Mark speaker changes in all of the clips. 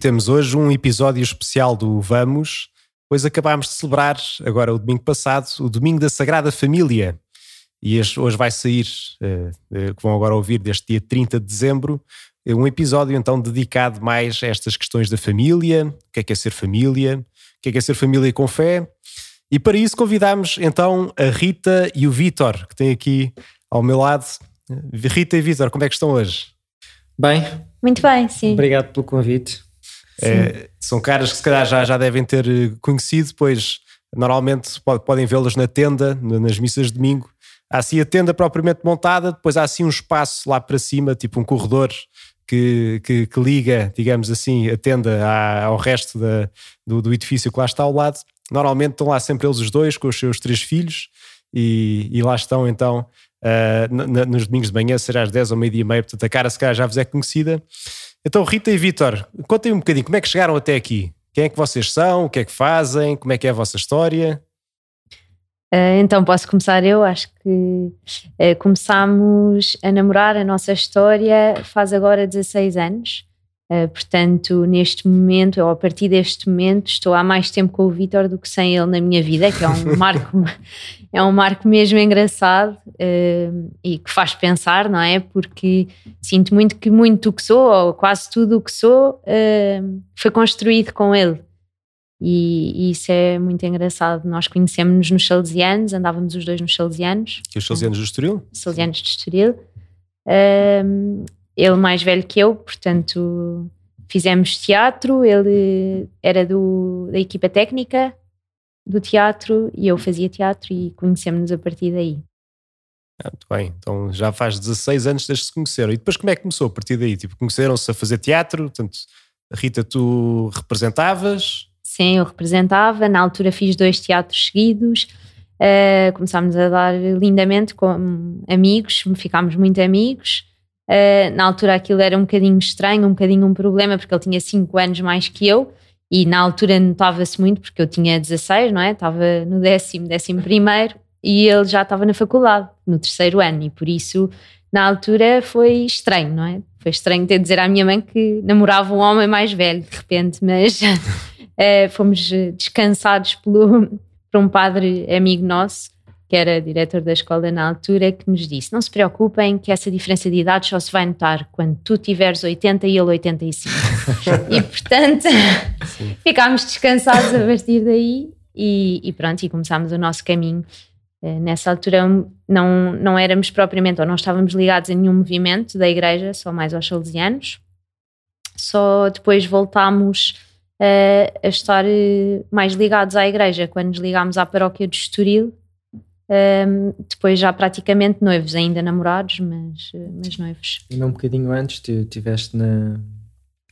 Speaker 1: Temos hoje um episódio especial do Vamos, pois acabámos de celebrar, agora o domingo passado, o Domingo da Sagrada Família. E este, hoje vai sair, uh, uh, que vão agora ouvir, deste dia 30 de dezembro, um episódio então dedicado mais a estas questões da família, o que é que é ser família, o que é que é ser família com fé. E para isso convidámos então a Rita e o Vítor, que têm aqui ao meu lado. Rita e Vítor, como é que estão hoje?
Speaker 2: Bem.
Speaker 3: Muito bem, sim.
Speaker 2: Obrigado pelo convite.
Speaker 1: É, são caras que se calhar já, já devem ter eh, conhecido, pois normalmente podem vê-los na tenda, nas missas de domingo. Há assim a tenda propriamente montada, depois há assim um espaço lá para cima, tipo um corredor que, que, que liga, digamos assim, a tenda ao resto da, do, do, edifício que lá está ao lado. Normalmente estão lá sempre eles os dois com os seus três filhos e, e lá estão então uh, nos domingos de manhã, será às 10 ou meio-dia e meia, portanto a cara se calhar já vos é conhecida. Então, Rita e Vitor, contem um bocadinho como é que chegaram até aqui. Quem é que vocês são? O que é que fazem? Como é que é a vossa história?
Speaker 3: Uh, então, posso começar eu? Acho que uh, começámos a namorar a nossa história faz agora 16 anos. Uh, portanto, neste momento, ou a partir deste momento, estou há mais tempo com o Vitor do que sem ele na minha vida, que é um marco, é um marco mesmo engraçado uh, e que faz pensar, não é? Porque sinto muito que muito o que sou, ou quase tudo o que sou, uh, foi construído com ele. E, e, isso é muito engraçado. Nós conhecemos-nos nos Salesianos, andávamos os dois nos Salesianos.
Speaker 1: E os Salesianos do Estoril?
Speaker 3: Salesianos de Estoril ele mais velho que eu, portanto fizemos teatro, ele era do, da equipa técnica do teatro e eu fazia teatro e conhecemos-nos a partir daí.
Speaker 1: Ah, muito bem, então já faz 16 anos desde que se conheceram. E depois como é que começou a partir daí? Tipo, conheceram-se a fazer teatro, portanto, a Rita, tu representavas?
Speaker 3: Sim, eu representava, na altura fiz dois teatros seguidos, uh, começámos a dar lindamente com amigos, ficámos muito amigos, Uh, na altura aquilo era um bocadinho estranho, um bocadinho um problema, porque ele tinha 5 anos mais que eu e na altura notava-se muito, porque eu tinha 16, não é? Estava no décimo, décimo primeiro e ele já estava na faculdade, no terceiro ano, e por isso na altura foi estranho, não é? Foi estranho ter de dizer à minha mãe que namorava um homem mais velho de repente, mas uh, fomos descansados pelo, por um padre amigo nosso que era diretor da escola na altura, que nos disse: Não se preocupem, que essa diferença de idade só se vai notar quando tu tiveres 80 e ele 85. e portanto, ficámos descansados a partir daí e, e, pronto, e começámos o nosso caminho. Eh, nessa altura não, não éramos propriamente, ou não estávamos ligados a nenhum movimento da igreja, só mais aos salesianos. Só depois voltámos uh, a estar eh, mais ligados à igreja quando nos ligámos à paróquia de Estoril um, depois já praticamente noivos, ainda namorados, mas, mas noivos.
Speaker 2: Ainda um bocadinho antes, tu estiveste na,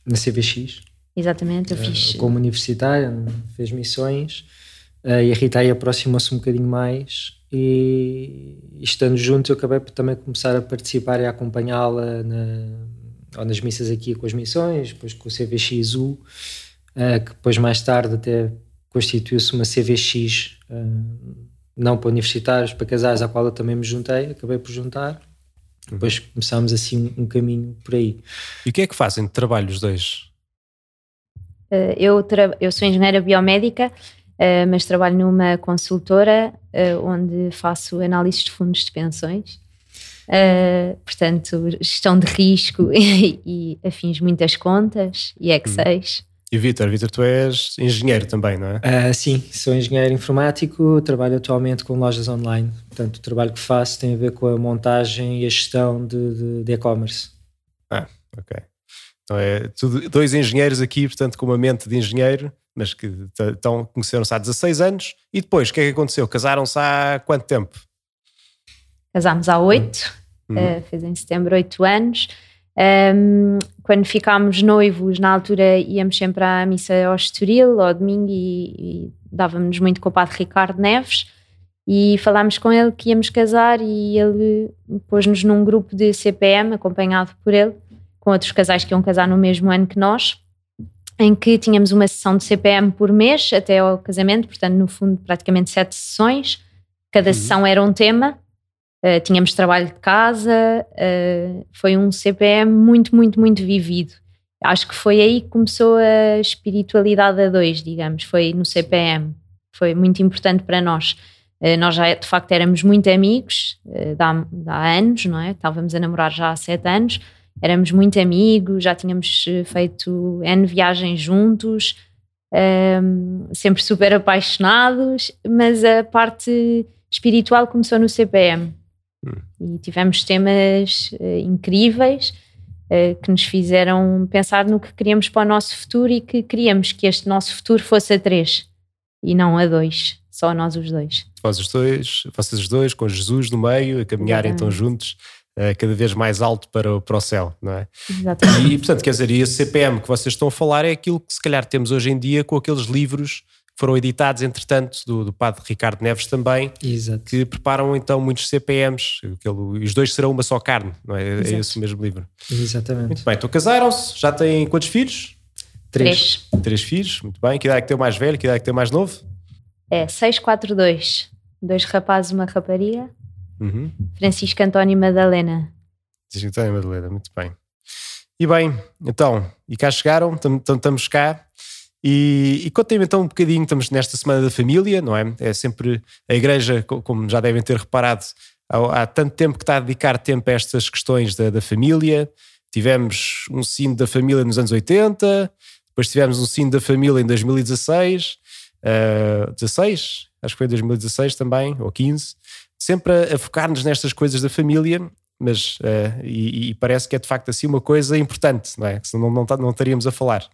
Speaker 2: na CVX.
Speaker 3: Exatamente, eu uh, fiz.
Speaker 2: Como universitária, fez missões uh, e a Rita aí aproximou-se um bocadinho mais e, e, estando juntos eu acabei por também começar a participar e a acompanhá-la na, nas missas aqui com as missões, depois com o CVXU, uh, que depois mais tarde até constituiu-se uma CVX não para universitários, para casais, à qual eu também me juntei, acabei por juntar. Depois começámos assim um, caminho por aí.
Speaker 1: E o que é que fazem de trabalho os dois?
Speaker 3: Uh, eu, eu sou engenheira biomédica, uh, mas trabalho numa consultora uh, onde faço análises de fundos de pensões. portanto, gestão de risco e, e afins muitas contas e Excel.
Speaker 1: E Vitor, Vitor, tu és engenheiro também, não é?
Speaker 2: Uh, sim, sou engenheiro informático, trabalho atualmente com lojas online. Portanto, o trabalho que faço tem a ver com a montagem e a gestão de e-commerce.
Speaker 1: Ah, ok. Então é tudo, dois engenheiros aqui, portanto, com uma mente de engenheiro, mas que estão, conheceram-se há 16 anos. E depois, o que é que aconteceu? Casaram-se há quanto tempo?
Speaker 3: Casámos há oito, uhum. uh, fez em setembro oito anos. Um, quando ficámos noivos, na altura íamos sempre à missa ao Estoril, ao domingo, e, e dávamos muito com o padre Ricardo Neves, e falámos com ele que íamos casar, e ele pôs-nos num grupo de CPM, acompanhado por ele, com outros casais que iam casar no mesmo ano que nós, em que tínhamos uma sessão de CPM por mês até ao casamento, portanto, no fundo, praticamente sete sessões. Cada uhum. sessão era um tema, Uh, tínhamos trabalho de casa, uh, foi um CPM muito, muito, muito vivido. acho que foi aí que começou a espiritualidade a dois, digamos, foi no CPM. Foi muito importante para nós. Uh, nós já de facto éramos muito amigos há, há anos, não é? Estávamos a namorar já há sete anos, éramos muito amigos, já tínhamos feito N viagens juntos, um, sempre super apaixonados, mas a parte espiritual começou no CPM. Hum. E tivemos temas uh, incríveis uh, que nos fizeram pensar no que queríamos para o nosso futuro e que queríamos que este nosso futuro fosse a três e não a dois, só nós os dois.
Speaker 1: Vós os dois, vocês os dois, com Jesus no meio, a caminharem então juntos uh, cada vez mais alto para o, para o céu, não é?
Speaker 3: Exatamente.
Speaker 1: E, portanto, quer dizer, e esse CPM que vocês estão a falar é aquilo que se calhar temos hoje em dia com aqueles livros foram editados, entretanto, do, do padre Ricardo Neves também,
Speaker 2: Exato.
Speaker 1: que preparam então muitos CPMs, aquele, os dois serão uma só carne, não é? É esse mesmo livro.
Speaker 2: Exatamente.
Speaker 1: Muito bem, então casaram-se, já têm quantos filhos?
Speaker 3: Três.
Speaker 1: Três. Três filhos, muito bem. Que idade é que tem o mais velho, que idade é que tem o mais novo?
Speaker 3: É 642. Dois rapazes e uma rapariga.
Speaker 1: Uhum.
Speaker 3: Francisco António e Madalena.
Speaker 1: Francisco António e Madalena, muito bem. E bem, então, e cá chegaram, estamos cá. E, e contem-me então um bocadinho, estamos nesta Semana da Família, não é? É sempre a Igreja, como já devem ter reparado, há, há tanto tempo que está a dedicar tempo a estas questões da, da família. Tivemos um sino da família nos anos 80, depois tivemos um sino da família em 2016, uh, 16, acho que foi em 2016 também, ou 15, sempre a, a focar-nos nestas coisas da família, mas uh, e, e, parece que é de facto assim uma coisa importante, não é? Senão não, não, não estaríamos a falar.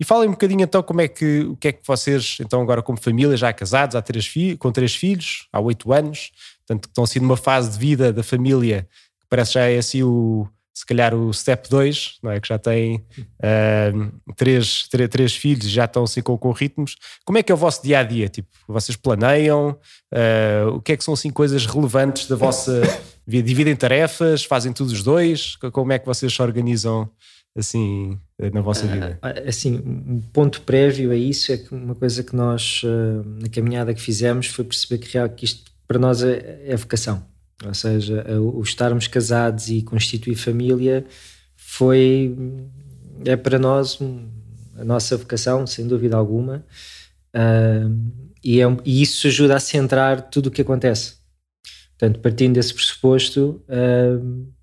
Speaker 1: E falem um bocadinho então como é que, o que é que vocês, então agora como família, já casados, há três com três filhos, há oito anos, portanto estão assim numa fase de vida da família que parece já é assim o, se calhar o step 2, não é? Que já têm uh, três, três, três filhos e já estão assim com, com ritmos. Como é que é o vosso dia a dia? Tipo, vocês planeiam? Uh, o que é que são assim coisas relevantes da vossa vida? Dividem tarefas? Fazem tudo os dois? Como é que vocês se organizam assim na vossa ah, vida?
Speaker 2: Assim, um ponto prévio a isso é que uma coisa que nós ah, na caminhada que fizemos foi perceber que, real, que isto para nós é, é vocação ou seja, o estarmos casados e constituir família foi, é para nós a nossa vocação, sem dúvida alguma, e, é, e, isso ajuda a centrar tudo o que acontece. Portanto, partindo desse pressuposto,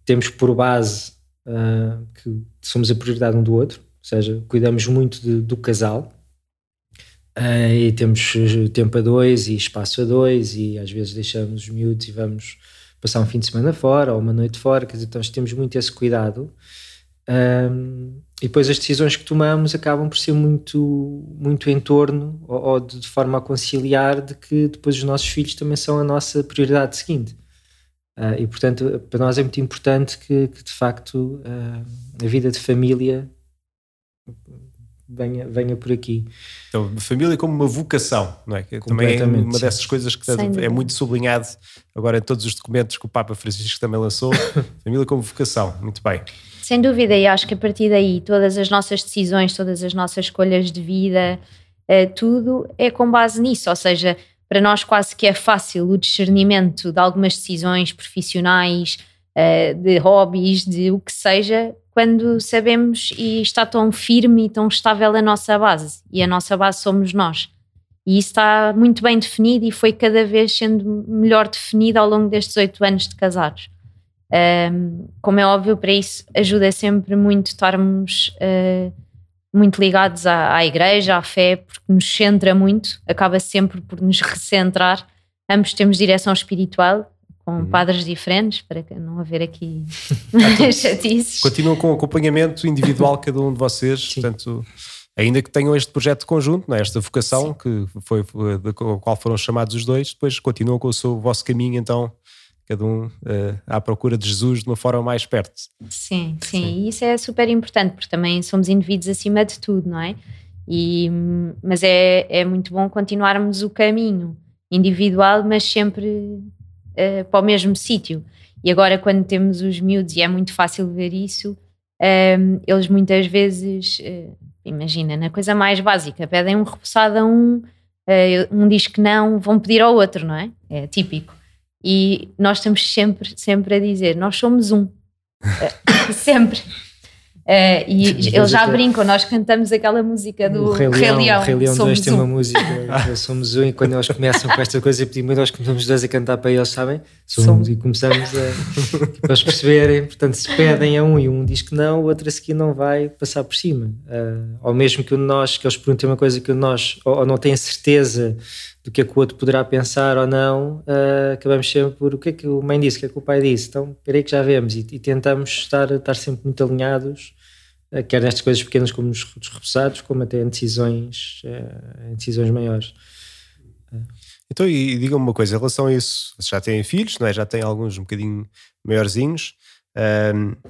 Speaker 2: temos por base uh, que somos a prioridade um do outro, ou seja, cuidamos muito de, do casal, e temos tempo a dois e espaço a dois, e às vezes deixamos os miúdos e vamos passar um fim de semana fora ou uma noite fora, quer dizer, então temos muito esse cuidado. Um, e depois as decisões que tomamos acabam por ser muito, muito em torno ou, ou de, de, forma a conciliar de que depois os nossos filhos também são a nossa prioridade seguinte. Uh, e portanto, para nós é muito importante que, que de facto uh, a vida de família venha, venha por aqui.
Speaker 1: Então, família como uma vocação, não é? Que também é uma dessas coisas que é muito sublinhado agora em todos os documentos que o Papa Francisco também lançou. família como vocação, muito bem.
Speaker 3: Sem dúvida, e acho que a partir daí todas as nossas decisões, todas as nossas escolhas de vida, eh, tudo é com base nisso, ou seja, para nós quase que é fácil o discernimento de algumas decisões profissionais, eh, de hobbies, de o que seja, quando sabemos e está tão firme e tão estável a nossa base. E a nossa base somos nós. E isso está muito bem definido e foi cada vez sendo melhor definido ao longo destes oito anos de casados. Como é óbvio, para isso ajuda sempre muito estarmos uh, muito ligados à, à, igreja, à fé, porque nos centra muito, acaba sempre por nos recentrar. Ambos temos direção espiritual com uhum. padres diferentes, para não haver aqui chatices.
Speaker 1: Continuam com acompanhamento individual cada um de vocês, Sim. portanto, ainda que tenham este projeto conjunto, é? esta vocação, Sim. que foi, foi da qual foram chamados os dois, depois continuam com o, seu, o vosso caminho, então, cada um uh, à procura de Jesus de uma forma mais perto.
Speaker 3: Sim, sim, sim, e isso é super importante, porque também somos indivíduos acima de tudo, não é? E, mas é, é muito bom continuarmos o caminho individual, mas sempre uh, para o mesmo sítio. E agora, quando temos os miúdos, e é muito fácil ver isso, um, ehm, eles muitas vezes, uh, imagina, na coisa mais básica, pedem um repousado a um, uh, um diz que não, vão pedir ao outro, não é? É típico. E nós estamos sempre, sempre a dizer: nós somos um. sempre. Uh, e eles já brincam, nós cantamos aquela música do
Speaker 2: Rei Leão. Rei Leão, Rei Leão 2 tem um. uma música, somos um, e quando nós começam com esta coisa, pedimos, nós começamos dois a cantar para eles, sabem? Somos, somos. E começamos a, para eles perceberem, portanto, se pedem a um e um diz que não, o outro a seguir não vai passar por cima. Uh, ou mesmo que nós, que eles perguntem uma coisa que nós, ou, ou não têm certeza do que é que o outro poderá pensar ou não, uh, acabamos sempre por o que é que o mãe disse, o que é que o pai disse. Então, peraí que já vemos e, e tentamos estar, estar sempre muito alinhados, uh, quer nestas coisas pequenas como nos repousados, como até em decisões, uh, em decisões maiores.
Speaker 1: Então, e, digam-me uma coisa, em relação a isso, já têm filhos, não é? já têm alguns um bocadinho maiorzinhos,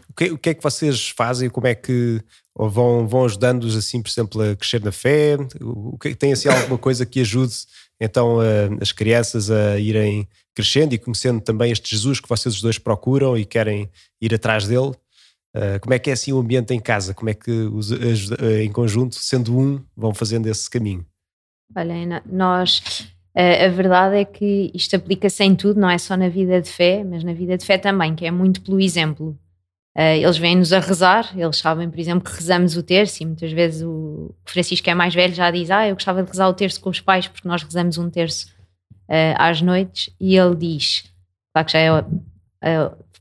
Speaker 1: o, que, o que é que vocês fazem, como é que vão, vão ajudando-os assim, por exemplo, a crescer na fé? O que tem assim alguma coisa que ajude então uh, as crianças a irem crescendo e conhecendo também este Jesus que vocês os dois procuram e querem ir atrás dele. Uh, como é que é assim o ambiente em casa? Como é que os, uh, em conjunto, sendo um, vão fazendo esse caminho?
Speaker 3: Olha, nós a verdade é que isto aplica-se em tudo, não é só na vida de fé, mas na vida de fé também, que é muito pelo exemplo. Eles vêm-nos a rezar, eles sabem, por exemplo, que rezamos o terço e muitas vezes o Francisco é mais velho já diz, ah, eu gostava de rezar o terço com os pais porque nós rezamos um terço uh, às noites e ele diz, claro que já é uh,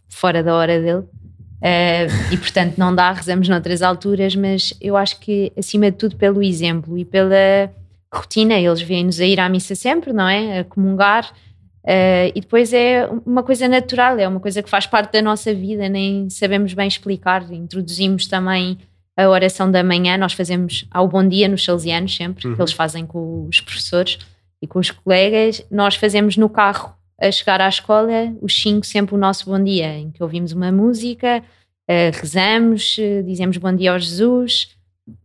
Speaker 3: fora da hora dele, uh, e portanto não dá, rezamos noutras alturas, mas eu acho que acima de tudo pelo exemplo e pela rotina, eles vêm-nos a ir à missa sempre, não é? A comungar. Uh, e depois é uma coisa natural, é uma coisa que faz parte da nossa vida, nem sabemos bem explicar. Introduzimos também a oração da manhã, nós fazemos ao bom dia nos salesianos sempre, uhum. que eles fazem com os professores e com os colegas, nós fazemos no carro a chegar à escola, os cinco, sempre o nosso bom dia, em que ouvimos uma música, uh, rezamos, uh, dizemos bom dia ao Jesus.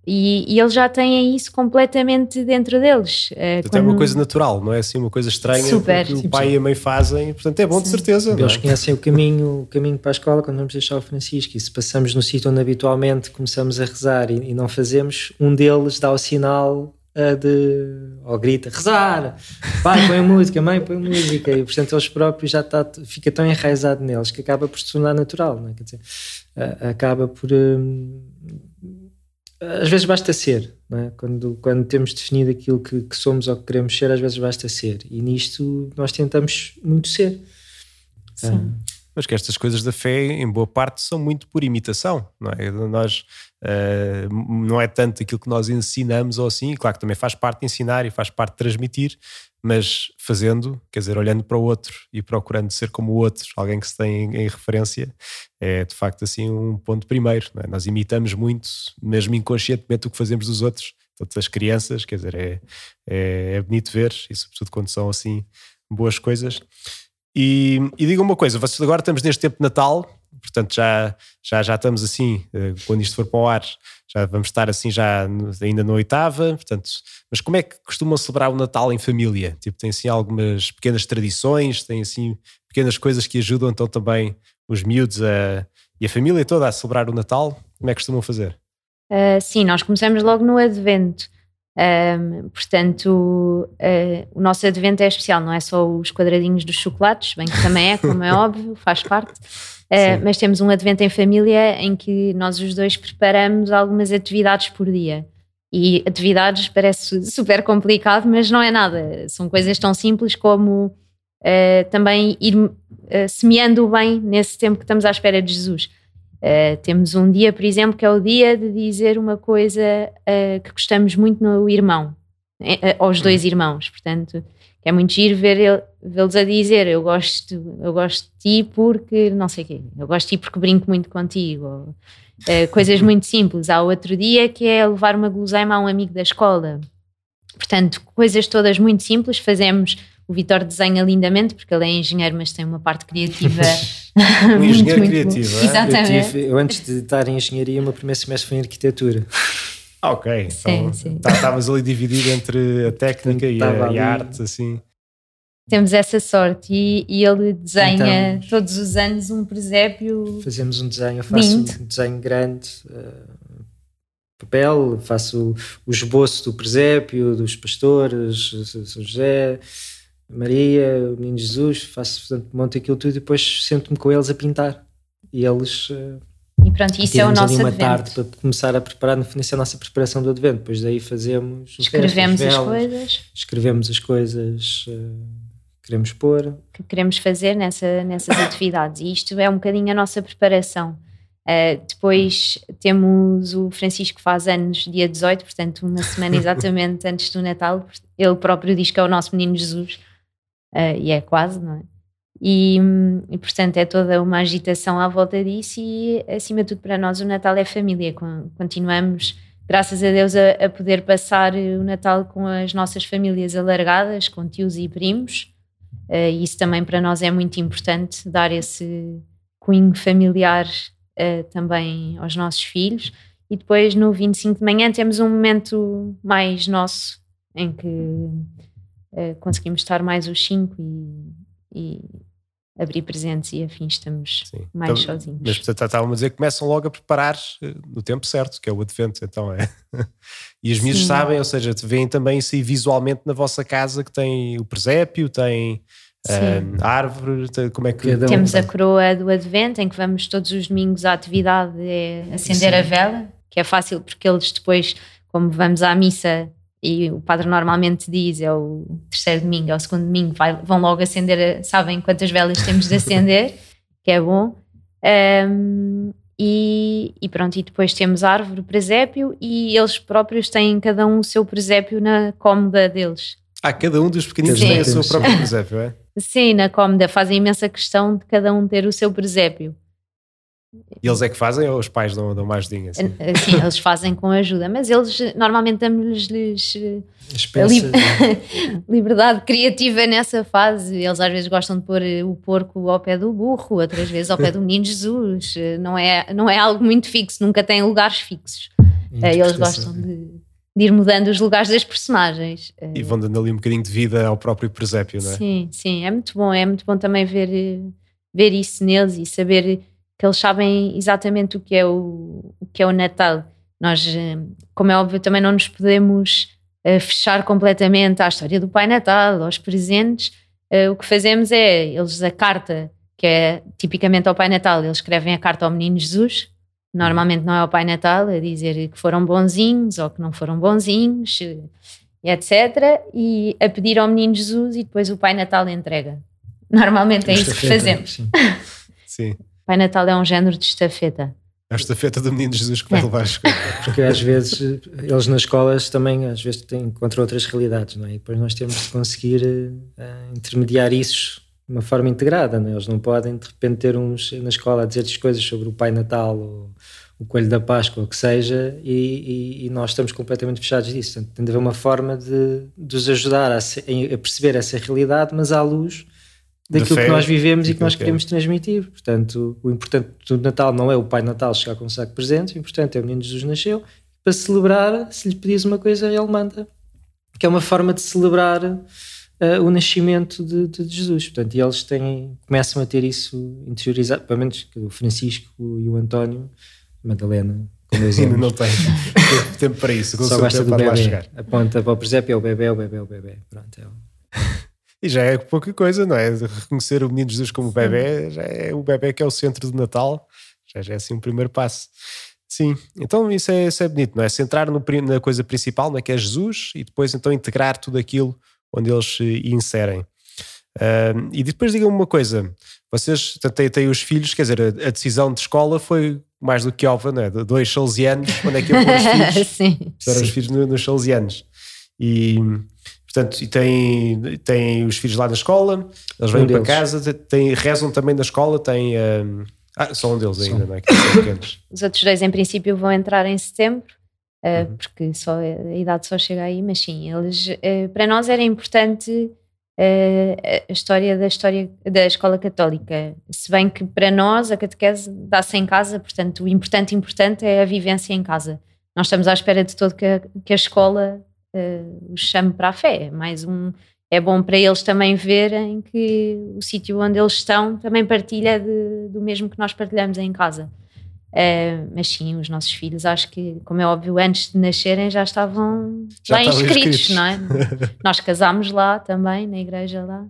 Speaker 3: E, e, eles já têm isso completamente dentro deles.
Speaker 1: Uh, quando... É uma coisa natural, não é assim uma coisa estranha Super. que o pai e a mãe fazem, portanto é bom Sim. de certeza.
Speaker 2: Eles é? conhecem o caminho, o caminho para a escola quando vamos deixar o Francisco e se passamos no sítio onde habitualmente começamos a rezar e, e não fazemos, um deles dá o sinal de ou grita rezar, pai põe música, mãe põe música e portanto eles próprios já está, fica tão enraizado neles que acaba por se tornar natural, não é? Quer dizer, acaba por hum, às vezes basta ser, é? quando, quando temos definido aquilo que, que, somos ou que queremos ser, às vezes basta ser e nisto nós tentamos muito ser.
Speaker 3: Sim. Ah,
Speaker 1: mas que estas coisas da fé, em boa parte, são muito por imitação, não é? Nós, uh, não é tanto aquilo que nós ensinamos ou assim, claro que também faz parte ensinar e faz parte transmitir, mas fazendo, quer dizer, olhando para o outro e procurando ser como o outro, alguém que se tem em, em referência, é de facto assim um ponto primeiro. É? Nós imitamos muito, mesmo inconscientemente, o que fazemos dos outros, todas as crianças, quer dizer, é, é, é bonito ver, e sobretudo quando são assim boas coisas. E, e diga uma coisa, vocês agora estamos neste tempo de Natal, portanto já, já, já estamos assim, eh, quando isto for para o ar, já vamos estar assim já ainda na oitava, portanto, mas como é que costumam celebrar o Natal em família? Tipo, tem assim algumas pequenas tradições, tem assim pequenas coisas que ajudam então também os miúdos a, e a família toda a celebrar o Natal? Como é que costumam fazer?
Speaker 3: Uh, sim, nós começamos logo no Advento. Um, portanto, uh, o nosso advento é especial, não é só os quadradinhos dos chocolates, bem que também é, como é óbvio, faz parte, uh, mas temos um advento em família em que nós os dois preparamos algumas atividades por dia. E atividades parece super complicado, mas não é nada. São coisas tão simples como uh, também ir semeando o bem nesse tempo que estamos à espera de Jesus. Uh, temos um dia, por exemplo, que é o dia de dizer uma coisa uh, que gostamos muito no irmão, uh, aos dois irmãos, portanto, é muito giro ver vê-los a dizer eu gosto, eu gosto de ti porque não sei o quê, eu gosto de ti porque brinco muito contigo, ou, coisas muito simples. Há outro dia que é levar uma guloseima a um amigo da escola. Portanto, coisas todas muito simples, fazemos o Vitor desenha lindamente, porque ele é engenheiro, mas tem uma parte criativa.
Speaker 1: um engenheiro muito, criativo, muito,
Speaker 3: é? Exatamente.
Speaker 2: Eu, tive, eu, antes de estar em engenharia, o meu primeiro semestre foi em arquitetura.
Speaker 1: Ah, ok. Sim, então, sim. Tá, estavas ali dividido entre a técnica e a, e a, arte, assim.
Speaker 3: Temos essa sorte e, e ele desenha então, todos os anos um presépio.
Speaker 2: Fazemos um desenho, eu faço lindo. um desenho grande. Uh, papel, faço o esboço do presépio, dos pastores, São José, Maria, o Menino Jesus, faço, portanto, monto aquilo tudo e depois sento-me com eles a pintar. E eles. Uh,
Speaker 3: E pronto, isso é o nosso
Speaker 2: ali uma
Speaker 3: advento.
Speaker 2: tarde para começar a preparar, no fundo, isso é a nossa preparação do advento. Depois daí fazemos.
Speaker 3: Escrevemos as
Speaker 2: velas,
Speaker 3: coisas
Speaker 2: Escrevemos as coisas eh, que queremos pôr.
Speaker 3: que queremos fazer nessa, nessas atividades. E isto é um bocadinho a nossa preparação. Uh, depois temos o Francisco que faz anos dia 18, portanto, uma semana exatamente antes do Natal. Ele próprio diz que é o nosso menino Jesus, uh, e é quase, não é? E, e, portanto é toda uma agitação à volta disso, e acima de tudo para nós o Natal é família. Con- Continuamos, graças a Deus, a, a poder passar o Natal com as nossas famílias alargadas, com tios e primos. Uh, e isso também para nós é muito importante, dar esse cunho familiar uh, também aos nossos filhos. E depois no 25 de manhã temos um momento mais nosso em que uh, conseguimos estar mais os cinco e, e abrir presentes e afins, estamos
Speaker 1: Sim.
Speaker 3: mais
Speaker 1: Então,
Speaker 3: sozinhos.
Speaker 1: Mas portanto estavam a dizer que começam logo a preparar eh, no tempo certo, que é o advento, então é. e os miúdos
Speaker 3: Sim.
Speaker 1: sabem, ou seja, te veem também isso aí visualmente na vossa casa que tem o presépio, tem
Speaker 3: Sim.
Speaker 1: a árvore, como é que
Speaker 2: Cada um-
Speaker 3: Temos a coroa do Advento, em que vamos todos os domingos à atividade é acender a vela, que é fácil porque eles depois, como vamos à missa e o padre normalmente diz é o terceiro domingo, é o segundo domingo, vai- vão logo acender, sabem quantas velas temos de acender, que é bom. Ahm, e, e pronto, e depois temos a árvore, o presépio, e eles próprios têm cada um o seu presépio na cómoda deles.
Speaker 1: Ah, cada um dos pequeninos
Speaker 3: Sim.
Speaker 1: tem a sua própria presépio, é?
Speaker 3: Sim, na cómoda fazem imensa questão de cada um ter o seu presépio.
Speaker 1: E eles é que fazem ou os pais dão, dão mais dinheiro? Assim?
Speaker 3: Sim, eles fazem com ajuda, mas eles eh, normalmente damos-lhes eh,
Speaker 2: peças.
Speaker 3: liberdade criativa nessa fase. Eles às vezes gostam de pôr eh, o porco ao pé do burro, outras vezes ao pé do menino Jesus. Eh, Não é, não é algo muito fixo, nunca têm lugares fixos. Eh, Eles gostam de, de ir mudando os lugares das personagens. Eh,
Speaker 1: E vão dando ali um bocadinho de vida ao próprio presépio, não é?
Speaker 3: Sim, sim, é muito bom. É muito bom também ver, eh, ver isso neles e saber que eles sabem exatamente o que é o, o que é o Natal. Nós, eh, como é óbvio, também não nos podemos eh, fechar completamente à história do Pai Natal, aos presentes. Eh, O que fazemos é, eles a carta, que é tipicamente ao Pai Natal, eles escrevem a carta ao Menino Jesus. Normalmente não é ao Pai Natal, a dizer que foram bonzinhos ou que não foram bonzinhos, eh, etc. E a pedir ao Menino Jesus e depois o Pai Natal entrega. Normalmente é isso que fazemos.
Speaker 2: sim.
Speaker 1: Sim.
Speaker 3: Pai Natal é um género de estafeta.
Speaker 1: É a estafeta do menino Jesus que vai
Speaker 3: É.
Speaker 1: levar as coisas.
Speaker 2: Porque às vezes eles nas escolas também às vezes têm encontram outras realidades, não é? E depois nós temos de conseguir eh, intermediar isso de uma forma integrada, não é? Eles não podem de repente ter uns na escola a dizer-lhes coisas sobre o Pai Natal ou o Coelho da Páscoa, ou o que seja, e, e- e nós estamos completamente fechados disso. Portanto, tem de haver uma forma de, de os ajudar a, se- a perceber essa realidade, mas à luz daquilo
Speaker 1: fé
Speaker 2: que nós vivemos e que nós queremos transmitir. Portanto, o importante do Natal não é o Pai Natal chegar com um saco de presentes, o importante é o Menino Jesus nasceu. Para celebrar, se lhe pedis uma coisa, ele manda. Que é uma forma de celebrar eh, o nascimento de, de Jesus. Portanto, e eles têm, começam a ter isso interiorizado, pelo menos que o Francisco e o António, a Madalena, com dois
Speaker 1: Ainda não tem tempo- para isso.
Speaker 2: só gosta do bebê. Aponta para o presépio, é o bebê, é o bebê, é o bebê. Pronto, é o...
Speaker 1: E já é pouca coisa, não é? Reconhecer o menino Jesus como bebê, já é o bebê que é o centro do Natal, já, já é assim um primeiro passo. Sim, então isso é, isso é bonito, não é? Centrar no na coisa principal, não é? que é Jesus, e depois então integrar tudo aquilo onde eles se inserem. Ahm, e depois digam-me uma coisa: vocês têm, têm os filhos, quer dizer, a, a decisão de escola foi mais do que óbvia, não é? De dois salesianos, quando é que iam pôr os filhos?
Speaker 3: Sim.
Speaker 1: Puseram os filhos no- nos salesianos. E, portanto, e têm, têm os filhos lá na escola, eles vêm
Speaker 2: Um
Speaker 1: para casa, têm, rezam também na escola, têm. hum, ah, só um deles ainda, não é? Que são pequenos.
Speaker 3: Os outros dois, em princípio, vão entrar em setembro, eh,
Speaker 1: Uhum.
Speaker 3: porque só, a idade só chega aí, mas sim, eles, eh, para nós era importante eh, a história da história da escola católica, se bem que para nós a catequese dá-se em casa, portanto o importante, importante é a vivência em casa. Nós estamos à espera de todo que a, que a escola eh, os chame para a fé, é mais um é bom para eles também verem que o sítio onde eles estão também partilha de- do mesmo que nós partilhamos em casa. Eh, mas sim, os nossos filhos, acho que, como é óbvio, antes de nascerem já estavam
Speaker 1: Já
Speaker 3: lá
Speaker 1: estavam
Speaker 3: inscritos,
Speaker 1: inscritos.
Speaker 3: não é? Nós casámos lá também, na igreja lá.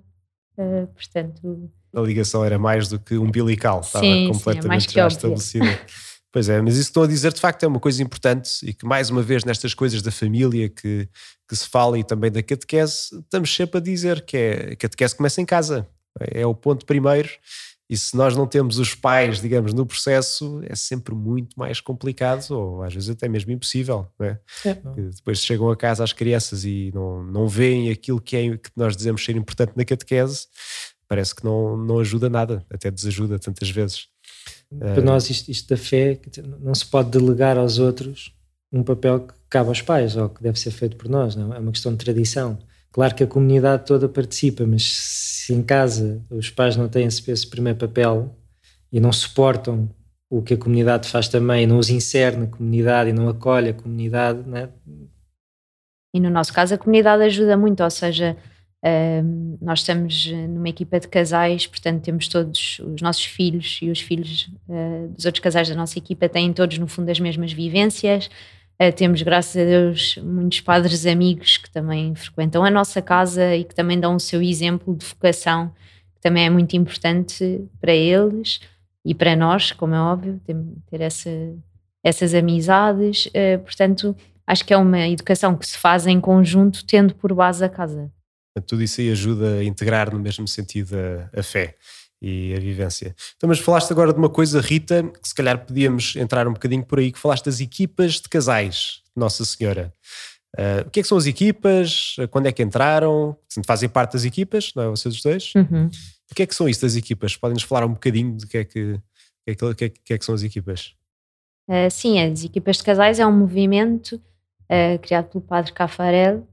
Speaker 3: Eh, portanto,
Speaker 1: A ligação era mais do que umbilical, estava
Speaker 3: Sim, sim, é
Speaker 1: completamente já
Speaker 3: óbvia.
Speaker 1: estabelecida. Pois é, mas isso que estou a dizer de facto é uma coisa importante e que mais uma vez nestas coisas da família que, que se fala e também da catequese, estamos sempre a dizer que é, a catequese começa em casa, é o ponto primeiro e se nós não temos os pais, digamos, no processo, é sempre muito mais complicado, ou às vezes até mesmo impossível. Não é? é. Depois chegam a casa as crianças e não, não veem aquilo que, é, que nós dizemos ser importante na catequese, parece que não, não ajuda nada, até desajuda tantas vezes.
Speaker 2: Para nós, isto, isto da fé, não se pode delegar aos outros um papel que cabe aos pais, ou que deve ser feito por nós, não? é uma questão de tradição. Claro que a comunidade toda participa, mas se em casa os pais não têm esse, esse primeiro papel e não suportam o que a comunidade faz também, não os insere na comunidade e não acolhe a comunidade, né?
Speaker 3: E no nosso caso a comunidade ajuda muito, ou seja, uh, nós estamos numa equipa de casais, portanto temos todos os nossos filhos e os filhos uh, dos outros casais da nossa equipa têm todos no fundo as mesmas vivências, Uh, temos, graças a Deus, muitos padres amigos que também frequentam a nossa casa e que também dão o seu exemplo de vocação, que também é muito importante para eles e para nós, como é óbvio, ter essa, essas amizades. Uh, portanto, acho que é uma educação que se faz em conjunto, tendo por base a casa.
Speaker 1: Tudo isso aí ajuda a integrar no mesmo sentido a, a fé e a vivência. Então, mas falaste agora de uma coisa, Rita, que se calhar podíamos entrar um bocadinho por aí, que falaste das equipas de casais de Nossa Senhora. Uh, o que é que são as equipas? Quando é que entraram? Fazem parte das equipas, não é? Vocês os dois?
Speaker 3: Uhum.
Speaker 1: O que é que são isso das equipas? Podem-nos falar um bocadinho do que é que, que, é que, que, é que são as equipas?
Speaker 3: Uh, sim, as equipas de casais é um movimento uh, criado pelo padre Cafarel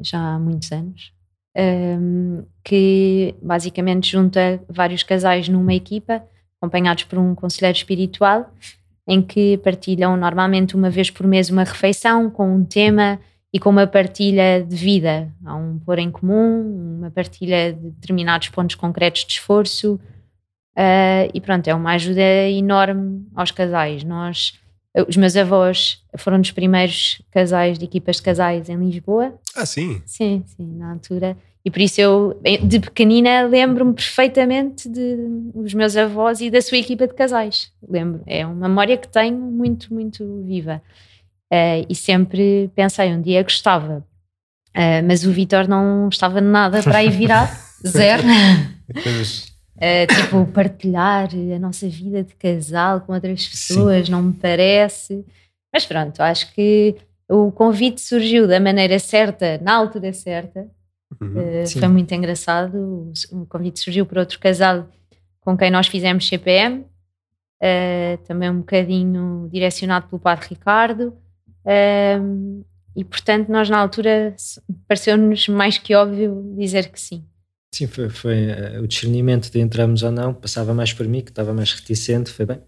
Speaker 3: já há muitos anos um, que basicamente junta vários casais numa equipa, acompanhados por um conselheiro espiritual, em que partilham normalmente uma vez por mês uma refeição com um tema e com uma partilha de vida. Há um pôr em comum, uma partilha de determinados pontos concretos de esforço. Uh, e pronto, é uma ajuda enorme aos casais. Nós os meus avós foram dos primeiros casais de equipas de casais em Lisboa.
Speaker 1: Ah, sim?
Speaker 3: Sim, sim, na altura. E por isso eu, de pequenina, lembro-me perfeitamente de os meus avós e da sua equipa de casais. Lembro. É uma memória que tenho muito, muito viva. Uh, e sempre pensei, um dia gostava. Uh, mas o Vitor não estava nada para aí virar. Zero. Uh, tipo, partilhar a nossa vida de casal com outras pessoas, Sim. não me parece. Mas pronto, acho que o convite surgiu da maneira certa, na altura certa. Uhum. Uh, foi muito engraçado. O convite surgiu por outro casal com quem nós fizemos CPM, uh, eh, também um bocadinho direcionado pelo Padre Ricardo. e portanto, nós na altura pareceu-nos mais que óbvio dizer que sim.
Speaker 2: Sim, foi, foi uh, o discernimento de entramos ou não, passava mais por mim, que estava mais reticente, foi bem.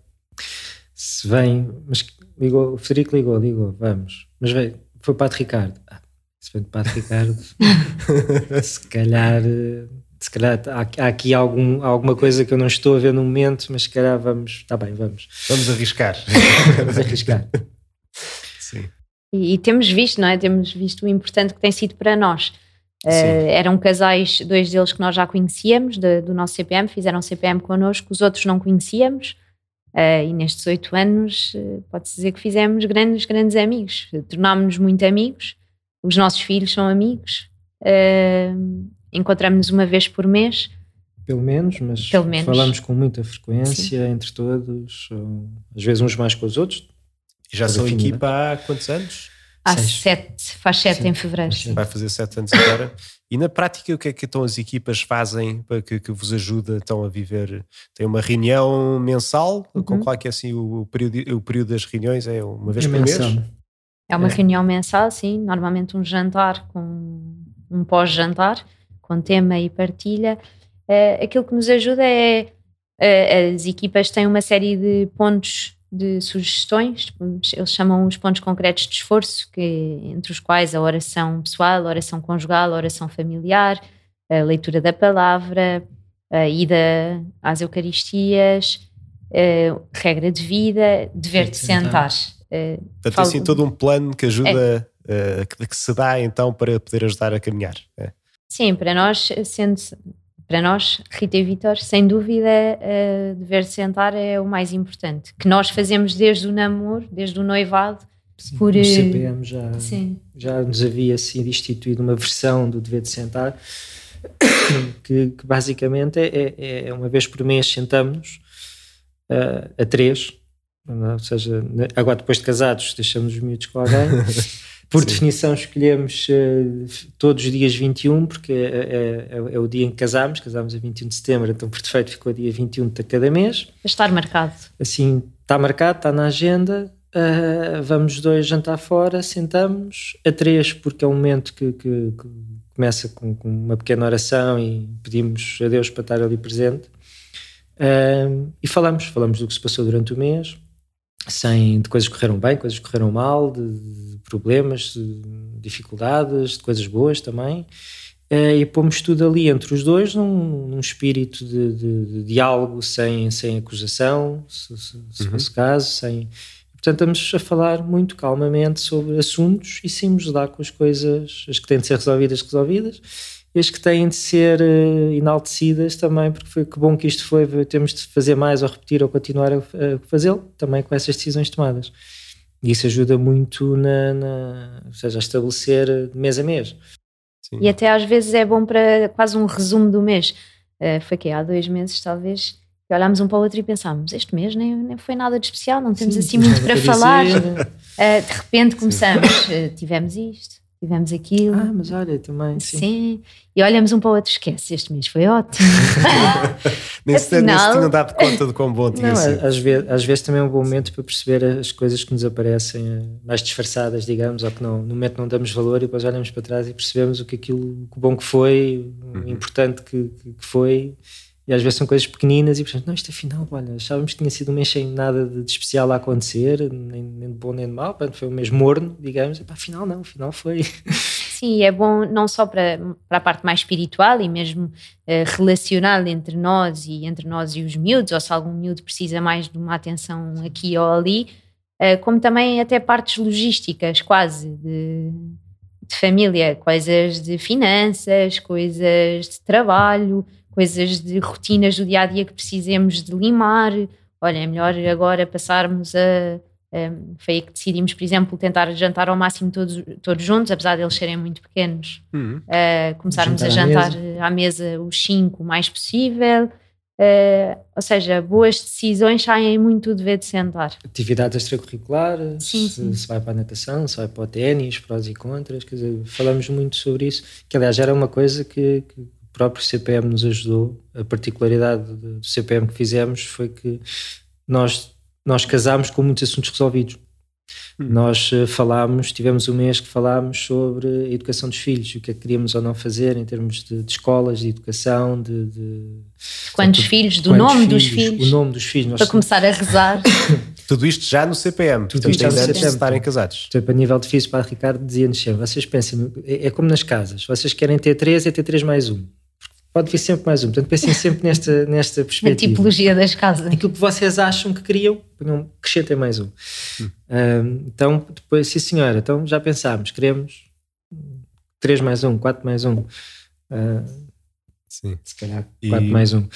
Speaker 2: Se vem, mas ligou, o Federico ligou, ligou, vamos. Mas veio, foi o Padre Ricardo. Ah, se vem do Padre Ricardo, se calhar, eh, se calhar há, há, aqui algum, alguma coisa que eu não estou a ver no momento, mas se calhar vamos, está bem, vamos.
Speaker 1: Vamos arriscar.
Speaker 2: vamos arriscar.
Speaker 1: Sim.
Speaker 3: E, e temos visto, não é? Temos visto o importante que tem sido para nós Uh, eram casais, dois deles que nós já conhecíamos de, do nosso CPM, fizeram CPM connosco, os outros não conhecíamos. Uh, e nestes oito anos, uh, pode-se dizer que fizemos grandes, grandes amigos. Tornámos-nos muito amigos. Os nossos filhos são amigos. Encontramos-nos uma vez por mês.
Speaker 2: Pelo menos, mas Pelo menos. falamos com muita frequência Sim. entre todos, às vezes uns mais com os outros.
Speaker 1: E já são equipa há quantos anos?
Speaker 3: Há Seis. sete, faz sete sim, em fevereiro.
Speaker 1: Vai fazer sete anos agora. E na prática, o que é que então as equipas fazem para que, que vos ajuda então a viver? Tem uma reunião mensal? Uhum. Com qual é que é assim o período, o período das reuniões? É uma vez é por mês?
Speaker 3: É uma é. reunião mensal, sim. Normalmente um jantar com um pós-jantar, com tema e partilha. Uh, aquilo que nos ajuda é uh, as equipas têm uma série de pontos de sugestões, eles chamam os pontos concretos de esforço, que, entre os quais a oração pessoal, a oração conjugal, a oração familiar, a leitura da palavra, a ida às Eucaristias, regra de vida, dever de sentar.
Speaker 1: Portanto, assim todo um plano que ajuda, é. que, que, se dá então para poder ajudar a caminhar. É.
Speaker 3: Sim, para nós, sendo para nós, Rita e Vitor, sem dúvida, uh, dever sentar é o mais importante. Que nós fazemos desde o namoro, desde o noivado.
Speaker 2: Sim, por, CPM já, já nos havia sido instituído uma versão do dever de sentar, que, que basicamente é, é, é, uma vez por mês sentamos uh, a três, ou seja, agora depois de casados deixamos os miúdos com alguém. Por Sim. definição, escolhemos uh, todos os dias 21, porque é, é, é, é, o dia em que casámos, casámos a 21 de setembro, então por defeito ficou dia 21 de cada mês.
Speaker 3: Estar marcado.
Speaker 2: Assim, está marcado, está na agenda. Uh, vamos dois jantar fora, sentamos, a três, porque é um momento que, que, que começa com, com, uma pequena oração e pedimos a Deus para estar ali presente. Uh, e falamos, falamos do que se passou durante o mês, sem, de coisas que correram bem, coisas que correram mal, de, de problemas, de dificuldades, de coisas boas também. Uh, e pomos tudo ali entre os dois num, num espírito de, de, de, diálogo sem, sem acusação, se, se, se uhum. fosse caso, sem... Portanto, estamos a falar muito calmamente sobre assuntos e sim nos dar com as coisas, as que têm de ser resolvidas, resolvidas, e as que têm de ser uh, enaltecidas também, porque foi que bom que isto foi, temos de fazer mais ou repetir ou continuar a, a fazê-lo, também com essas decisões tomadas. E isso ajuda muito na, na, ou seja, a estabelecer de mês a mês.
Speaker 3: Sim. E até às vezes é bom para quase um resumo do mês. Uh, foi que há dois meses, talvez, e olhámos um para o outro e pensámos: este mês nem, nem foi nada de especial, não temos Sim, assim muito para falar. Uh, de repente começamos, uh, tivemos isto, tivemos aquilo.
Speaker 2: Ah, mas olha, também. Sim.
Speaker 3: sim. E olhamos um para o outro, esquece, este mês foi ótimo.
Speaker 1: nem se tinham dado conta de quão bom tinha não, sido.
Speaker 2: Às vezes, às vezes também é um bom momento para perceber as coisas que nos aparecem eh, mais disfarçadas, digamos, ou que não, no momento não damos valor e depois olhamos para trás e percebemos o que aquilo, o bom que foi, o uhum. importante que, que foi e às vezes são coisas pequeninas e portanto, não, isto afinal, olha, achávamos que tinha sido um mês sem nada de, especial a acontecer, nem, nem, de bom nem de mal, portanto, foi um mês morno, digamos, e pá, afinal não, afinal foi.
Speaker 3: Sim, é bom não só para, para a parte mais espiritual e mesmo uh, relacional entre nós e entre nós e os miúdos, ou se algum miúdo precisa mais de uma atenção aqui ou ali, uh, como também até partes logísticas, quase, de, de família, coisas de finanças, coisas de trabalho, coisas de rotinas do dia a dia que precisemos de limar. Olha, é melhor agora passarmos a. Um, foi aí que decidimos, por exemplo, tentar jantar ao máximo todos, todos juntos, apesar deles serem muito pequenos. Uhum. Uh, começarmos jantar a jantar à mesa. à mesa os cinco o mais possível. Uh, ou seja, boas decisões saem muito do dever de sentar.
Speaker 2: Atividades extracurriculares, sim, sim. Se, se, vai para a natação, se vai para o ténis, prós e contras, quer dizer, falamos muito sobre isso, que aliás era uma coisa que, que próprio CPM nos ajudou. A particularidade do CPM que fizemos foi que nós, nós casámos com muitos assuntos resolvidos. Hum. Nós uh, falámos, tivemos um mês que falámos sobre a educação dos filhos, o que é que queríamos ou não fazer em termos de, de escolas, de educação, de. de
Speaker 3: quantos de, filhos, do nome filhos, dos filhos.
Speaker 2: O nome dos filhos.
Speaker 3: Para começar a rezar.
Speaker 1: Tudo isto já no CPM, Tudo isto já no CPM. de estarem casados.
Speaker 2: Tipo, a nível de filhos, para Ricardo dizia-nos sempre: vocês pensem, é, é como nas casas, vocês querem ter três, é ter três mais um pode vir sempre mais um. Portanto, pensem sempre nesta, nesta perspectiva.
Speaker 3: Na tipologia das casas.
Speaker 2: Aquilo que vocês acham que queriam, acrescentem mais um. Hum. Um, então, depois, sim senhora, então já pensámos, queremos 3 mais 1, 4 mais 1. Uh,
Speaker 1: Sim.
Speaker 2: Se calhar 4 e... mais 1.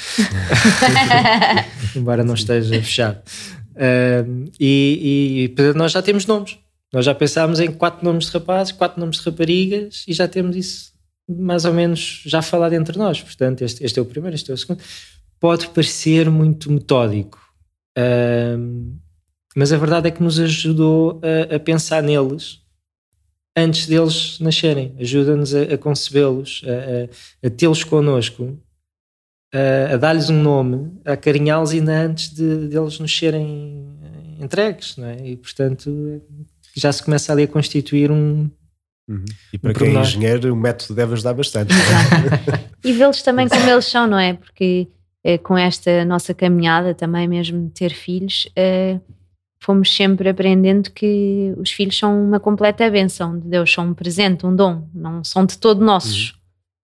Speaker 2: Embora não Sim. esteja fechado. Uh, e, e nós já temos nomes. Nós já pensámos em quatro nomes de rapazes, quatro nomes de raparigas e já temos isso mais ou menos já falado entre nós. Portanto, este, este é o primeiro, este é o segundo. Pode parecer muito metódico, mas a verdade é que nos ajudou a, a pensar neles antes deles nascerem. Ajuda-nos a, a concebê-los, a, a tê-los connosco, a, dar-lhes um nome, a acarinhá-los ainda antes de, deles nos serem entregues. Não é? E, portanto, já se começa ali a constituir um,
Speaker 1: Uhum. E para quem é engenheiro, o método deve ajudar bastante.
Speaker 3: e vê-los também como eles são, não é? Porque eh, com esta nossa caminhada também, mesmo de ter filhos, eh, fomos sempre aprendendo que os filhos são uma completa benção de Deus, são um presente, um dom, não são de todo nossos,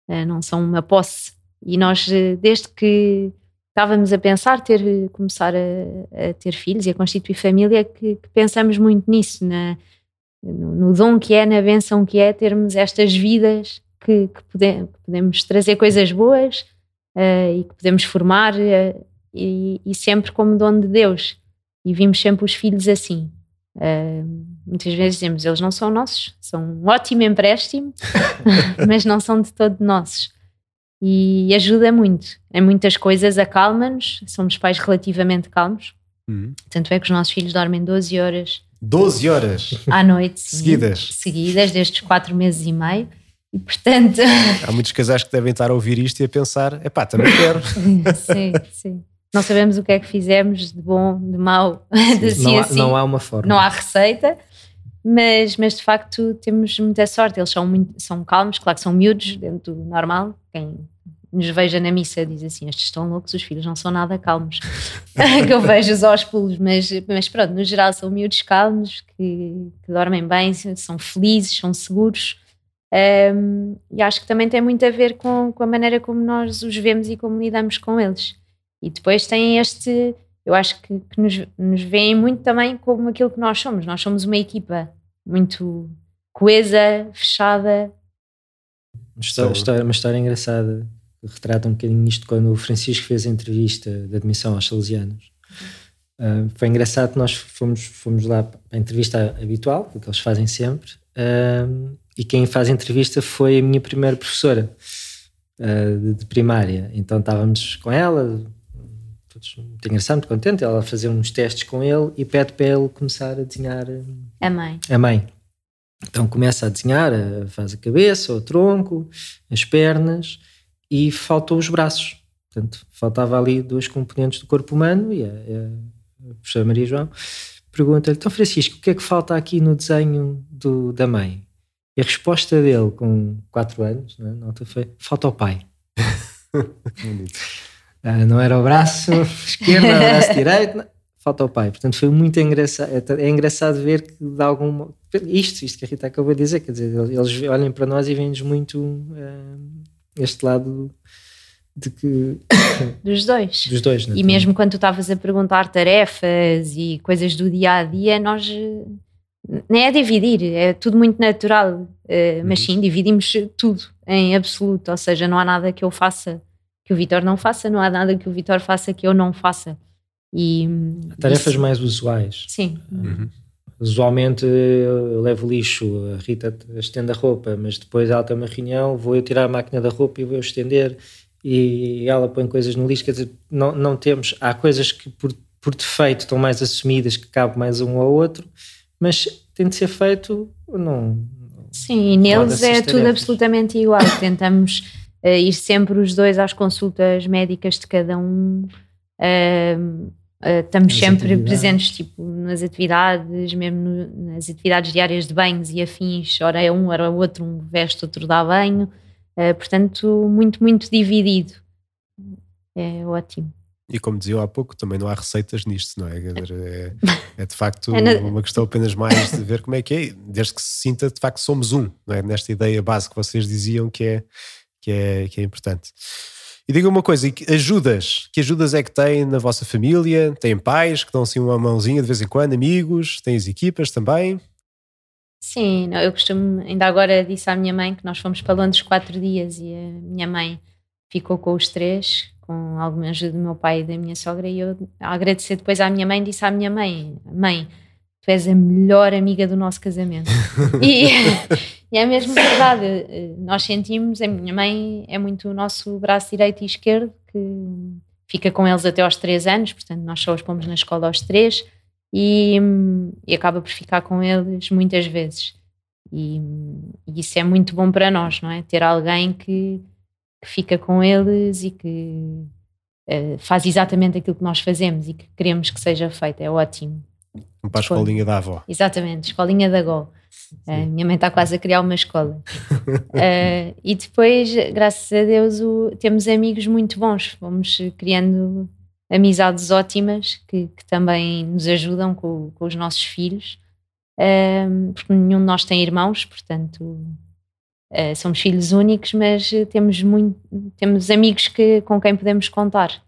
Speaker 3: uhum. eh, não são uma posse. E nós, desde que estávamos a pensar ter começar a, a, ter filhos e a constituir família, que, que pensamos muito nisso, na no, no, dom que é, na benção que é termos estas vidas que, que, pode, que podemos trazer coisas boas uh, e que podemos formar uh, e, e, sempre como dono de Deus. E vimos sempre os filhos assim. Uh, muitas vezes dizemos, eles não são nossos, são um ótimo empréstimo, mas não são de todo nossos. E ajuda muito. Em muitas coisas acalma-nos, somos pais relativamente calmos. Uhum. Tanto é que os nossos filhos dormem 12 horas.
Speaker 1: 12 horas?
Speaker 3: À noite.
Speaker 1: Seguidas?
Speaker 3: Seguidas, desde os 4 meses e meio. E portanto.
Speaker 1: Há muitos casais que devem estar a ouvir isto e a pensar: epá, também quero.
Speaker 3: sim, sim. Não sabemos o que é que fizemos de bom, de mau, de
Speaker 2: assim, não, há, assim. não há uma forma.
Speaker 3: Não há receita, mas, mas de facto temos muita sorte. Eles são, muito, são calmos, claro que são miúdos, dentro do normal. Quem nos veja na missa diz assim: estes estão loucos, os filhos não são nada calmos. que eu vejo-os aos pulos, mas, mas pronto, no geral são miúdos calmos, que, que dormem bem, são felizes, são seguros. Um, e acho que também tem muito a ver com, com a maneira como nós os vemos e como lidamos com eles. E depois tem este, eu acho que, que nos, nos veem muito também como aquilo que nós somos. Nós somos uma equipa muito coesa, fechada.
Speaker 2: Uma história, uma história engraçada retrata um bocadinho isto quando o Francisco fez a entrevista de admissão aos salesianos. Uh, foi engraçado que nós fomos, fomos lá para a entrevista habitual, que eles fazem sempre, uh, e quem faz a entrevista foi a minha primeira professora uh, de, de, primária. Então estávamos com ela, todos muito engraçado, muito contente, ela a fazer uns testes com ele e pede para ele começar a desenhar
Speaker 3: a mãe.
Speaker 2: A mãe. Então começa a desenhar, faz a cabeça, o tronco, as pernas e faltou os braços. Portanto, faltava ali duas componentes do corpo humano e a, a professora Maria João pergunta-lhe, então Francisco, o que é que falta aqui no desenho do, da mãe? E a resposta dele, com 4 anos, é? nota foi: falta o pai. ah, não era o braço esquerdo, era o braço direito, falta o pai. Portanto, foi muito engraçado. É, é engraçado ver que dá algum. Isto, isto que a Rita acabou de dizer, quer dizer, eles olhem para nós e veem-nos muito uh, este lado de que.
Speaker 3: Dos dois.
Speaker 2: Dos dois,
Speaker 3: E mesmo quando tu estavas a perguntar tarefas e coisas do dia a dia, nós nem é dividir, é tudo muito natural, uh, mas uhum. sim, dividimos tudo em absoluto, ou seja, não há nada que eu faça que o Vitor não faça, não há nada que o Vitor faça que eu não faça. E,
Speaker 2: Tarefas isso, mais usuais.
Speaker 3: Sim.
Speaker 2: Uhum. Usualmente eu levo lixo, a Rita estende a roupa, mas depois ela tem uma reunião, vou eu tirar a máquina da roupa e vou eu estender e ela põe coisas no lixo, quer dizer, não, não temos, há coisas que por, por defeito estão mais assumidas, que cabe mais um ao outro, mas tem de ser feito, não.
Speaker 3: Sim, e neles é tudo absolutamente igual. Tentamos uh, ir sempre os dois às consultas médicas de cada um. Uh, uh, estamos sempre presentes tipo, nas atividades, mesmo no, nas atividades diárias de banhos e afins. Ora é um, ora é outro, um veste, outro dá banho. portanto, muito, muito dividido. É ótimo.
Speaker 1: E como diziam há pouco, também não há receitas nisto, não é? É, é de facto é uma questão apenas mais de ver como é que é, desde que se sinta de facto somos um, não é? Nesta ideia base que vocês diziam que é, que é, que é importante. Diga uma coisa, ajudas, que ajudas é que tem na vossa família? Tem pais que dão assim uma mãozinha de vez em quando, amigos, tens equipas também?
Speaker 3: Sim, eu costumo, ainda agora disse à minha mãe que nós fomos para Londres quatro dias e a minha mãe ficou com os três com alguma ajuda do meu pai e da minha sogra, e eu, a agradecer depois à minha mãe, disse à minha mãe: Mãe, tu és a melhor amiga do nosso casamento. e, e, é mesmo verdade, nós sentimos, a minha mãe é muito o nosso braço direito e esquerdo, que fica com eles até aos três anos, portanto, nós só os pomos na escola aos três, e, e acaba por ficar com eles muitas vezes. E, e isso é muito bom para nós, não é? Ter alguém que que fica com eles e que uh, faz exatamente aquilo que nós fazemos e que queremos que seja feito. É ótimo.
Speaker 1: Para a escolinha da avó.
Speaker 3: Exatamente, escolinha da Gol. Uh, minha mãe está quase a criar uma escola. uh, e depois, graças a Deus, o, temos amigos muito bons. Vamos criando amizades ótimas que, que também nos ajudam com, com os nossos filhos. Uh, porque nenhum de nós tem irmãos, portanto Uh, somos filhos únicos, mas eh, temos, muito, temos amigos que, com quem podemos contar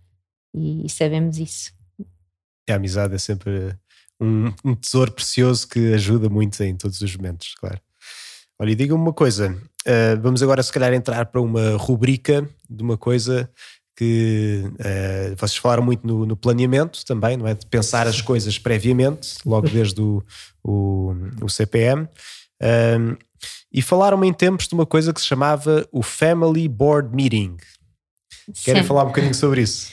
Speaker 3: e, e sabemos isso.
Speaker 1: A amizade é sempre um, um, tesouro precioso que ajuda muito em todos os momentos, claro. Olha, e diga-me uma coisa, uh, vamos agora se calhar entrar para uma rubrica de uma coisa que uh, vocês falaram muito no, no, planeamento também, não é? De pensar as coisas previamente, logo desde o, o, o CPM. Um, e falaram em tempos de uma coisa que se chamava o Family Board Meeting. Querem Sim. falar um bocadinho sobre isso?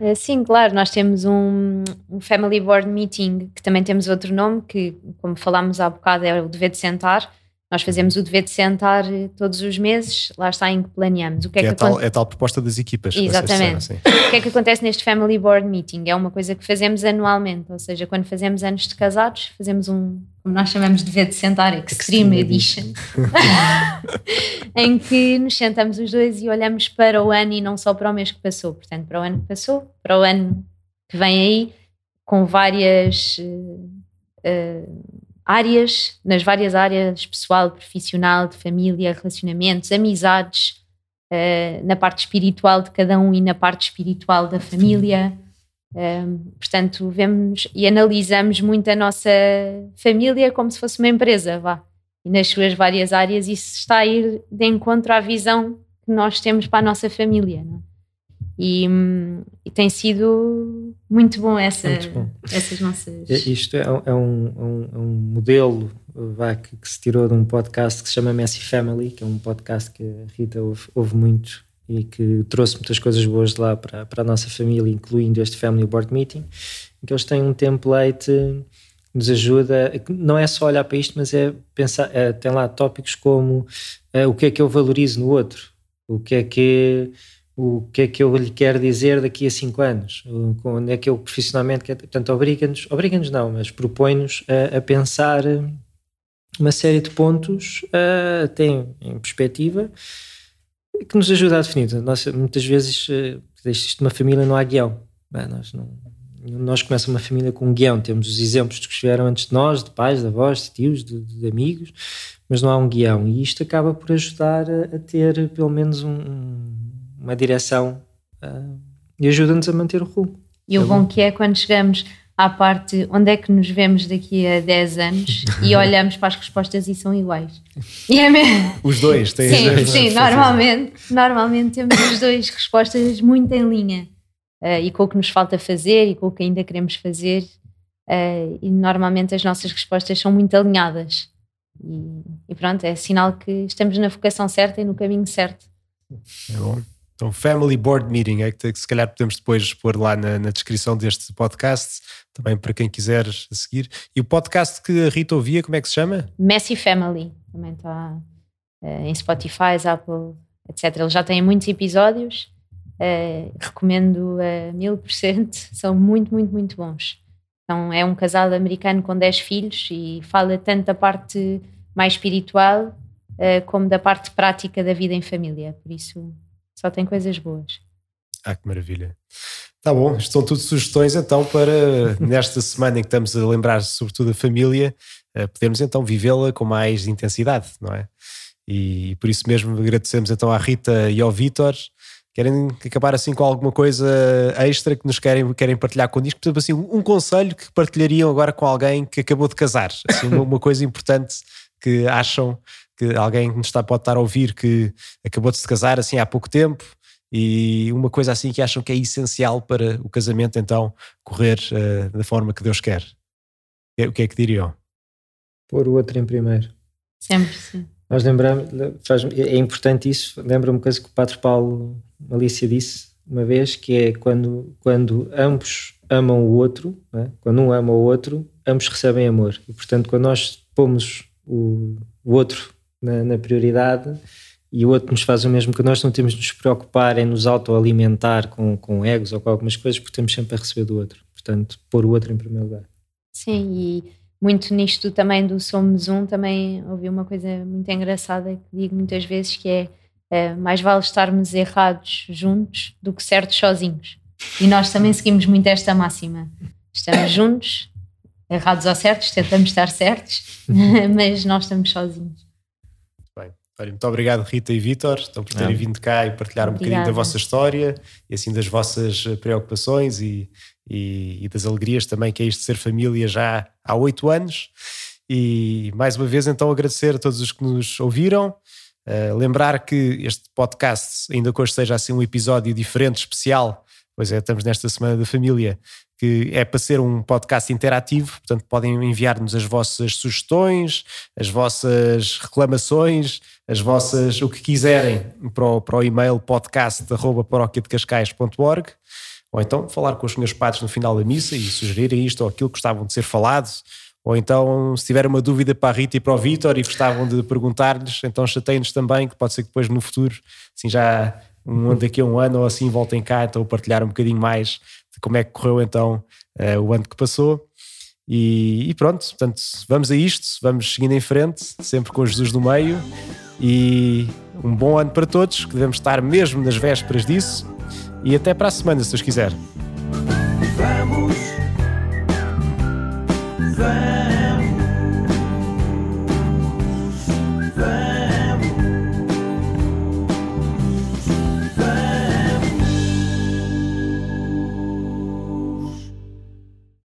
Speaker 3: Eh, sim, claro, nós temos um, um, Family Board Meeting, que também temos outro nome, que, como falámos há bocado, é o dever de sentar. Nós fazemos o dever de sentar eh, todos os meses, lá está em que planeamos. O
Speaker 1: que, é que, é, que tal, é tal proposta das equipas.
Speaker 3: Exatamente. o que é que acontece neste Family Board Meeting? É uma coisa que fazemos anualmente, ou seja, quando fazemos anos de casados, fazemos um, como nós chamamos de dever de sentar, Extreme, Extreme Edition, em que nos sentamos os dois e olhamos para o ano e não só para o mês que passou. Portanto, para o ano que passou, para o ano que vem aí, com várias. Uh, áreas, nas várias áreas, pessoal, profissional, de família, relacionamentos, amizades, uh, na parte espiritual de cada um e na parte espiritual da família. Portanto, vemos e analisamos muito a nossa família como se fosse uma empresa, vá. E nas suas várias áreas, isso está a ir de encontro à visão que nós temos para a nossa família. Não é? E, e, tem sido muito bom, essa, muito bom. essas nossas.
Speaker 2: É, isto é, é, um, é, um, é um, modelo vá, que, que, se tirou de um podcast que se chama Messi Family, que é um podcast que a Rita ouve, ouve muito e que trouxe muitas coisas boas de lá para, para a nossa família, incluindo este Family Board Meeting, em que eles têm um template que nos ajuda, não é só olhar para isto, mas é pensar, é, tem lá tópicos como é, o que é que eu valorizo no outro, o que é que o que é que eu lhe quero dizer daqui a cinco anos, onde é que eu profissionalmente quero, portanto obriga-nos, obriga-nos não, mas propõe-nos a, a, pensar uma série de pontos uh, até em, em, perspectiva que nos ajuda a definir. Nós, muitas vezes, uh, isto uma família não há guião. Bem, nós, não, nós começamos uma família com um guião, temos os exemplos que estiveram antes de nós, de pais, de avós, de tios, de, de amigos, mas não há um guião e isto acaba por ajudar a, a ter pelo menos um uma direção uh, e ajuda-nos a manter o rumo.
Speaker 3: E o tá bom que é quando chegamos à parte onde é que nos vemos daqui a 10 anos e olhamos para as respostas e são iguais. E é mesmo.
Speaker 1: Os dois têm
Speaker 3: Sim, dois sim normalmente, normalmente temos os dois respostas muito em linha uh, e com o que nos falta fazer e com o que ainda queremos fazer. Uh, e normalmente as nossas respostas são muito alinhadas. E, e pronto, é sinal que estamos na vocação certa e no caminho certo.
Speaker 1: É bom. Então, Family Board Meeting, é que se calhar podemos depois pôr lá na, na, descrição deste podcast, também para quem quiser seguir. E o podcast que a Rita ouvia, como é que se chama?
Speaker 3: Messy Family, também está uh, em Spotify, Apple, etc. Eles já têm muitos episódios, uh, recomendo a mil por cento, são muito, muito, muito bons. Então, é um casal americano com 10 filhos e fala tanto da parte mais espiritual uh, como da parte prática da vida em família, por isso só tem coisas boas.
Speaker 1: Ah, que maravilha. Tá bom, estão tudo sugestões então para nesta semana em que estamos a lembrar sobretudo a família, uh, podermos então vivê-la com mais intensidade, não é? E, por isso mesmo agradecemos então à Rita e ao Vítor. Querem acabar assim com alguma coisa extra que nos querem, querem partilhar connosco? Portanto, assim, um conselho que partilhariam agora com alguém que acabou de casar, assim, uma, uma coisa importante que acham que alguém que nos está, pode estar a ouvir que acabou de se casar assim há pouco tempo e uma coisa assim que acham que é essencial para o casamento então correr uh, da forma que Deus quer. O que é que diriam?
Speaker 2: Pôr o outro em primeiro.
Speaker 3: Sempre, sim.
Speaker 2: Nós lembramos, faz, é importante isso, lembra uma coisa que o Padre Paulo Alicia disse uma vez, que é quando, quando ambos amam o outro, é? quando um ama o outro, ambos recebem amor. E portanto, quando nós pomos o, o outro na, na, prioridade e o outro nos faz o mesmo que nós não temos de nos preocupar em nos autoalimentar com, com egos ou com algumas coisas porque temos sempre a receber do outro. Portanto, pôr o outro em primeiro lugar.
Speaker 3: Sim, e muito nisto também do Somos Um, também ouvi uma coisa muito engraçada que digo muitas vezes que é, é mais vale estarmos errados juntos do que certos sozinhos. E nós também seguimos muito esta máxima. Estamos juntos, errados ou certos, tentamos estar certos, mas nós estamos sozinhos.
Speaker 1: Olha, muito obrigado, Rita e Vítor, então, por terem vindo cá e partilhar um bocadinho da vossa história e assim das vossas eh, preocupações e, e, e, das alegrias também que é isto de ser família já há oito anos. E mais uma vez, então, agradecer a todos os que nos ouviram. Uh, lembrar que este podcast, ainda que hoje seja assim um episódio diferente, especial, pois é, estamos nesta Semana da Família, que é para ser um podcast interativo, portanto podem enviar-nos as vossas sugestões, as vossas reclamações, as vossas, o que quiserem para o, para o e-mail podcast.paróquiadecascais.org ou então falar com os senhores padres no final da missa e sugerirem isto ou aquilo que gostavam de ser falado ou então, se tiver uma dúvida para a Rita e para o Vítor e gostavam de perguntar-lhes, então chateiem-nos também, que pode ser que depois no futuro, assim já um, daqui a um ano ou assim, voltem cá, então partilhar um bocadinho mais como é que correu então uh, o ano que passou. E, e, pronto, portanto, vamos a isto, vamos seguindo em frente, sempre com Jesus no meio. E um bom ano para todos, que devemos estar mesmo nas vésperas disso. E até para a semana, se Deus quiser. Vamos, vamos.